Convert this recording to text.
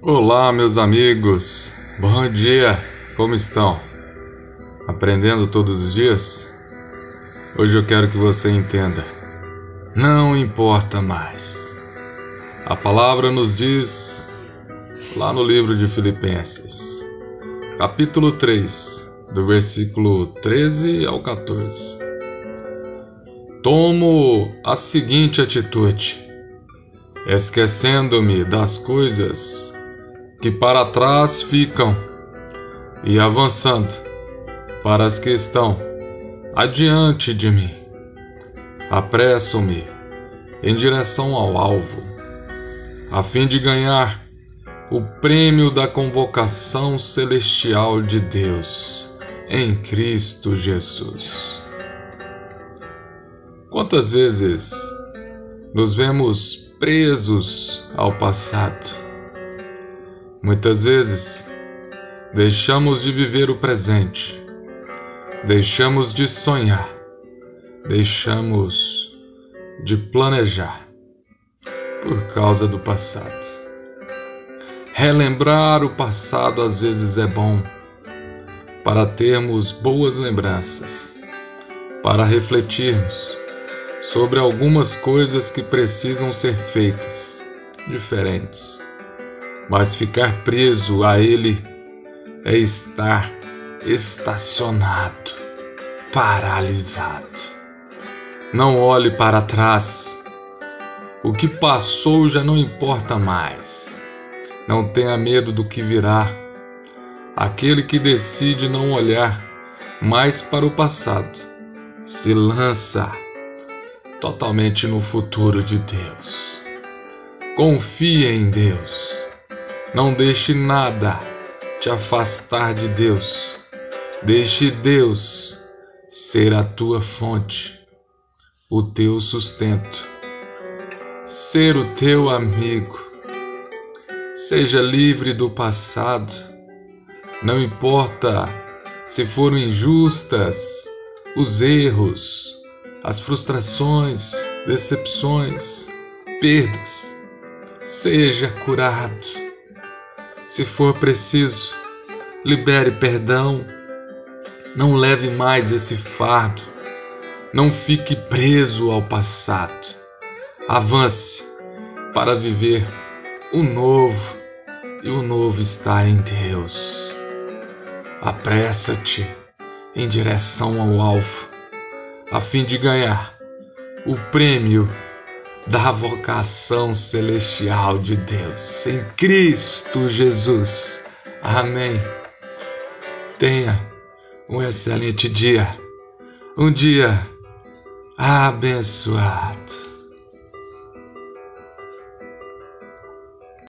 Olá, meus amigos. Bom dia. Como estão? Aprendendo todos os dias? Hoje eu quero que você entenda. Não importa mais. A palavra nos diz lá no livro de Filipenses, capítulo 3, do versículo 13 ao 14. Tomo a seguinte atitude: esquecendo-me das coisas que para trás ficam e avançando para as que estão adiante de mim. Apresso-me em direção ao alvo, a fim de ganhar o prêmio da convocação celestial de Deus em Cristo Jesus. Quantas vezes nos vemos presos ao passado? Muitas vezes deixamos de viver o presente, deixamos de sonhar, deixamos de planejar por causa do passado. Relembrar o passado às vezes é bom para termos boas lembranças, para refletirmos sobre algumas coisas que precisam ser feitas, diferentes. Mas ficar preso a ele é estar estacionado, paralisado. Não olhe para trás. O que passou já não importa mais. Não tenha medo do que virá. Aquele que decide não olhar mais para o passado se lança totalmente no futuro de Deus. Confie em Deus. Não deixe nada te afastar de Deus. Deixe Deus ser a tua fonte, o teu sustento, ser o teu amigo. Seja livre do passado. Não importa se foram injustas os erros, as frustrações, decepções, perdas. Seja curado. Se for preciso, libere perdão. Não leve mais esse fardo. Não fique preso ao passado. Avance para viver o novo, e o novo está em Deus. Apressa-te em direção ao alvo a fim de ganhar o prêmio da vocação celestial de Deus em Cristo Jesus. Amém. Tenha um excelente dia, um dia abençoado.